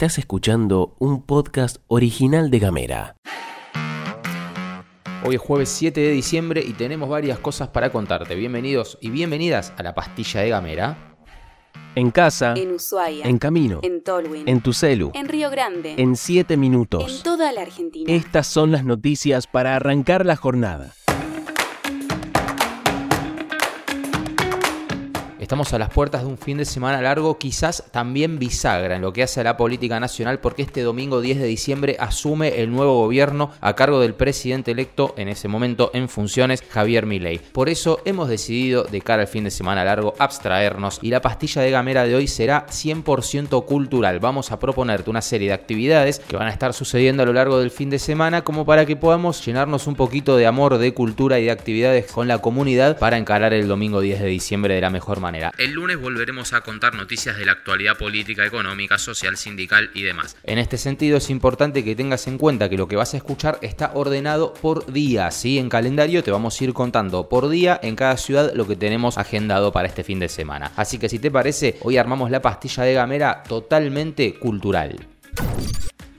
Estás escuchando un podcast original de Gamera. Hoy es jueves 7 de diciembre y tenemos varias cosas para contarte. Bienvenidos y bienvenidas a la pastilla de Gamera. En casa, En Ushuaia. en camino, En Tolwyn. en tu celu, En Río Grande. en 7 En minutos. toda la Argentina. Estas son las noticias para arrancar la jornada. Estamos a las puertas de un fin de semana largo, quizás también bisagra en lo que hace a la política nacional, porque este domingo 10 de diciembre asume el nuevo gobierno a cargo del presidente electo en ese momento en funciones, Javier Milei. Por eso hemos decidido, de cara al fin de semana largo, abstraernos y la pastilla de gamera de hoy será 100% cultural. Vamos a proponerte una serie de actividades que van a estar sucediendo a lo largo del fin de semana, como para que podamos llenarnos un poquito de amor, de cultura y de actividades con la comunidad para encarar el domingo 10 de diciembre de la mejor manera. El lunes volveremos a contar noticias de la actualidad política, económica, social, sindical y demás. En este sentido es importante que tengas en cuenta que lo que vas a escuchar está ordenado por día, ¿sí? En calendario te vamos a ir contando por día en cada ciudad lo que tenemos agendado para este fin de semana. Así que si te parece, hoy armamos la pastilla de gamera totalmente cultural.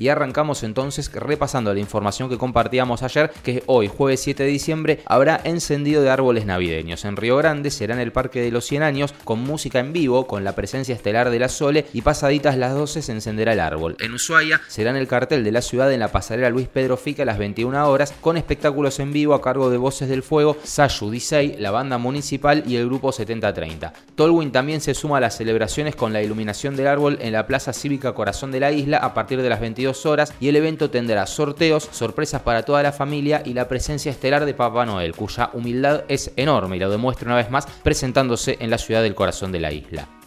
Y arrancamos entonces repasando la información que compartíamos ayer, que hoy, jueves 7 de diciembre, habrá encendido de árboles navideños. En Río Grande será en el Parque de los 100 años, con música en vivo, con la presencia estelar de la Sole, y pasaditas las 12 se encenderá el árbol. En Ushuaia será en el cartel de la ciudad en la pasarela Luis Pedro Fica a las 21 horas, con espectáculos en vivo a cargo de Voces del Fuego, Sayu Disei, la banda municipal y el grupo 7030. Tolwyn también se suma a las celebraciones con la iluminación del árbol en la Plaza Cívica Corazón de la Isla a partir de las 22 horas y el evento tendrá sorteos, sorpresas para toda la familia y la presencia estelar de Papá Noel, cuya humildad es enorme y lo demuestra una vez más presentándose en la ciudad del corazón de la isla.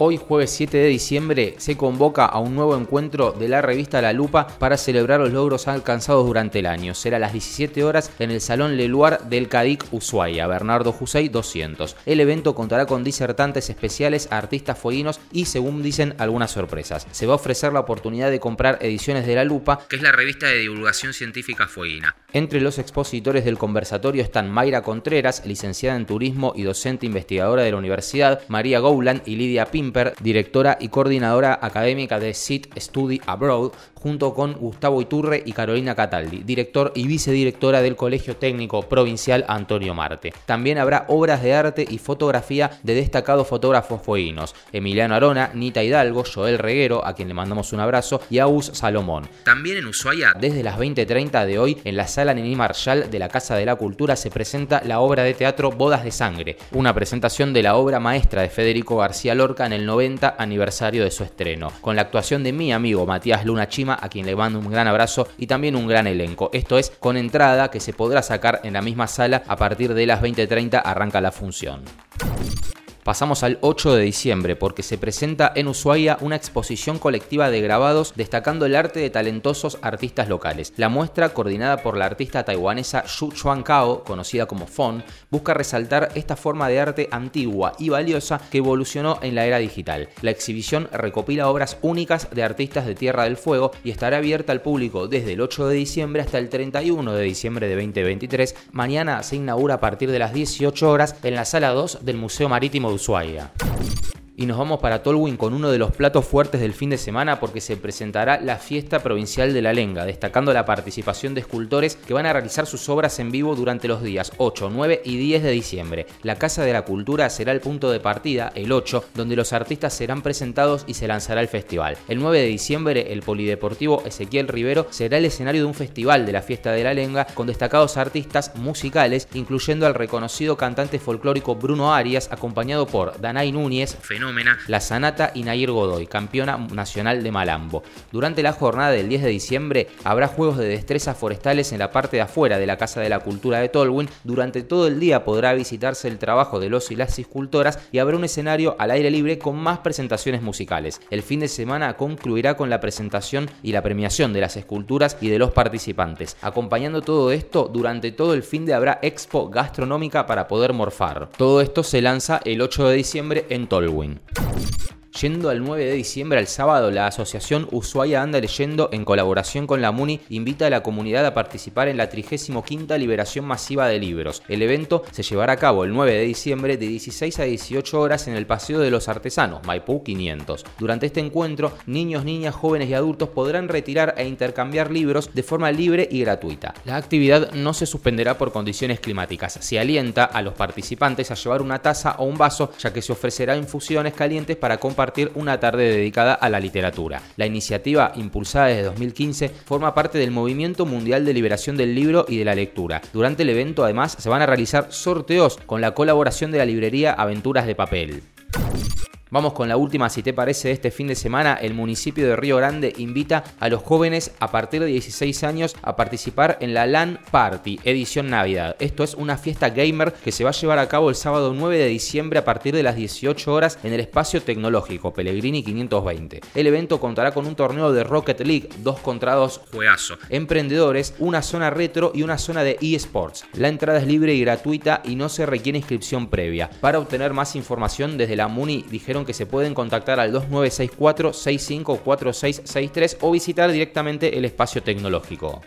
Hoy, jueves 7 de diciembre, se convoca a un nuevo encuentro de la revista La Lupa para celebrar los logros alcanzados durante el año. Será a las 17 horas en el Salón Leluar del Cadic Ushuaia, Bernardo Jusey 200. El evento contará con disertantes especiales, artistas fueguinos y, según dicen, algunas sorpresas. Se va a ofrecer la oportunidad de comprar ediciones de La Lupa, que es la revista de divulgación científica fueguina. Entre los expositores del conversatorio están Mayra Contreras, licenciada en turismo y docente investigadora de la universidad, María Gowland y Lidia Directora y coordinadora académica de SIT Study Abroad, junto con Gustavo Iturre y Carolina Cataldi, director y vicedirectora del Colegio Técnico Provincial Antonio Marte. También habrá obras de arte y fotografía de destacados fotógrafos fueguinos, Emiliano Arona, Nita Hidalgo, Joel Reguero, a quien le mandamos un abrazo, y Agus Salomón. También en Ushuaia, desde las 20.30 de hoy, en la sala Není Marshall de la Casa de la Cultura se presenta la obra de teatro Bodas de Sangre, una presentación de la obra maestra de Federico García Lorca en el 90 aniversario de su estreno, con la actuación de mi amigo Matías Luna Chima, a quien le mando un gran abrazo y también un gran elenco. Esto es con entrada que se podrá sacar en la misma sala a partir de las 20.30 arranca la función. Pasamos al 8 de diciembre porque se presenta en Ushuaia una exposición colectiva de grabados destacando el arte de talentosos artistas locales. La muestra, coordinada por la artista taiwanesa Xu Chuan Kao, conocida como Fon, busca resaltar esta forma de arte antigua y valiosa que evolucionó en la era digital. La exhibición recopila obras únicas de artistas de Tierra del Fuego y estará abierta al público desde el 8 de diciembre hasta el 31 de diciembre de 2023. Mañana se inaugura a partir de las 18 horas en la sala 2 del Museo Marítimo de Ushuaia. Y nos vamos para Tolwyn con uno de los platos fuertes del fin de semana porque se presentará la fiesta provincial de la lenga, destacando la participación de escultores que van a realizar sus obras en vivo durante los días 8, 9 y 10 de diciembre. La Casa de la Cultura será el punto de partida, el 8, donde los artistas serán presentados y se lanzará el festival. El 9 de diciembre, el Polideportivo Ezequiel Rivero será el escenario de un festival de la fiesta de la lenga con destacados artistas musicales, incluyendo al reconocido cantante folclórico Bruno Arias, acompañado por Danay Núñez, fenómeno la Sanata y Nayir Godoy, campeona nacional de Malambo. Durante la jornada del 10 de diciembre habrá juegos de destrezas forestales en la parte de afuera de la Casa de la Cultura de Tolwyn. Durante todo el día podrá visitarse el trabajo de los y las escultoras y habrá un escenario al aire libre con más presentaciones musicales. El fin de semana concluirá con la presentación y la premiación de las esculturas y de los participantes. Acompañando todo esto, durante todo el fin de habrá expo gastronómica para poder morfar. Todo esto se lanza el 8 de diciembre en Tolwyn. time. Yendo al 9 de diciembre, al sábado, la asociación Ushuaia Anda Leyendo, en colaboración con la MUNI, invita a la comunidad a participar en la 35 liberación masiva de libros. El evento se llevará a cabo el 9 de diciembre de 16 a 18 horas en el Paseo de los Artesanos, Maipú 500. Durante este encuentro, niños, niñas, jóvenes y adultos podrán retirar e intercambiar libros de forma libre y gratuita. La actividad no se suspenderá por condiciones climáticas. Se alienta a los participantes a llevar una taza o un vaso, ya que se ofrecerá infusiones calientes para compartir una tarde dedicada a la literatura. La iniciativa, impulsada desde 2015, forma parte del Movimiento Mundial de Liberación del Libro y de la Lectura. Durante el evento, además, se van a realizar sorteos con la colaboración de la librería Aventuras de Papel. Vamos con la última, si te parece, este fin de semana. El municipio de Río Grande invita a los jóvenes a partir de 16 años a participar en la LAN Party, edición Navidad. Esto es una fiesta gamer que se va a llevar a cabo el sábado 9 de diciembre a partir de las 18 horas en el espacio tecnológico Pellegrini 520. El evento contará con un torneo de Rocket League, 2 contra 2, juegazo, emprendedores, una zona retro y una zona de eSports. La entrada es libre y gratuita y no se requiere inscripción previa. Para obtener más información desde la MUNI dijeron que se pueden contactar al 2964-654663 o visitar directamente el espacio tecnológico.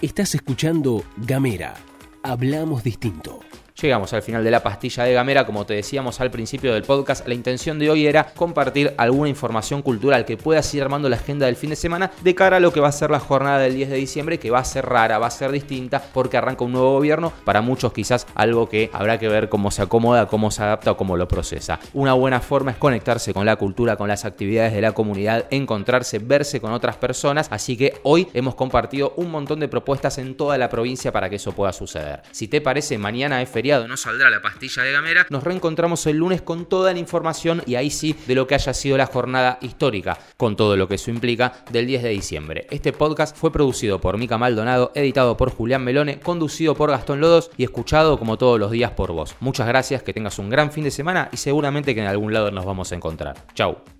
Estás escuchando Gamera. Hablamos distinto. Llegamos al final de la pastilla de Gamera, como te decíamos al principio del podcast, la intención de hoy era compartir alguna información cultural que pueda ir armando la agenda del fin de semana de cara a lo que va a ser la jornada del 10 de diciembre, que va a ser rara, va a ser distinta, porque arranca un nuevo gobierno, para muchos quizás algo que habrá que ver cómo se acomoda, cómo se adapta o cómo lo procesa. Una buena forma es conectarse con la cultura, con las actividades de la comunidad, encontrarse, verse con otras personas, así que hoy hemos compartido un montón de propuestas en toda la provincia para que eso pueda suceder. Si te parece, mañana es feriado no saldrá la pastilla de Gamera, nos reencontramos el lunes con toda la información y ahí sí de lo que haya sido la jornada histórica, con todo lo que eso implica, del 10 de diciembre. Este podcast fue producido por Mica Maldonado, editado por Julián Melone, conducido por Gastón Lodos y escuchado como todos los días por vos. Muchas gracias, que tengas un gran fin de semana y seguramente que en algún lado nos vamos a encontrar. Chau.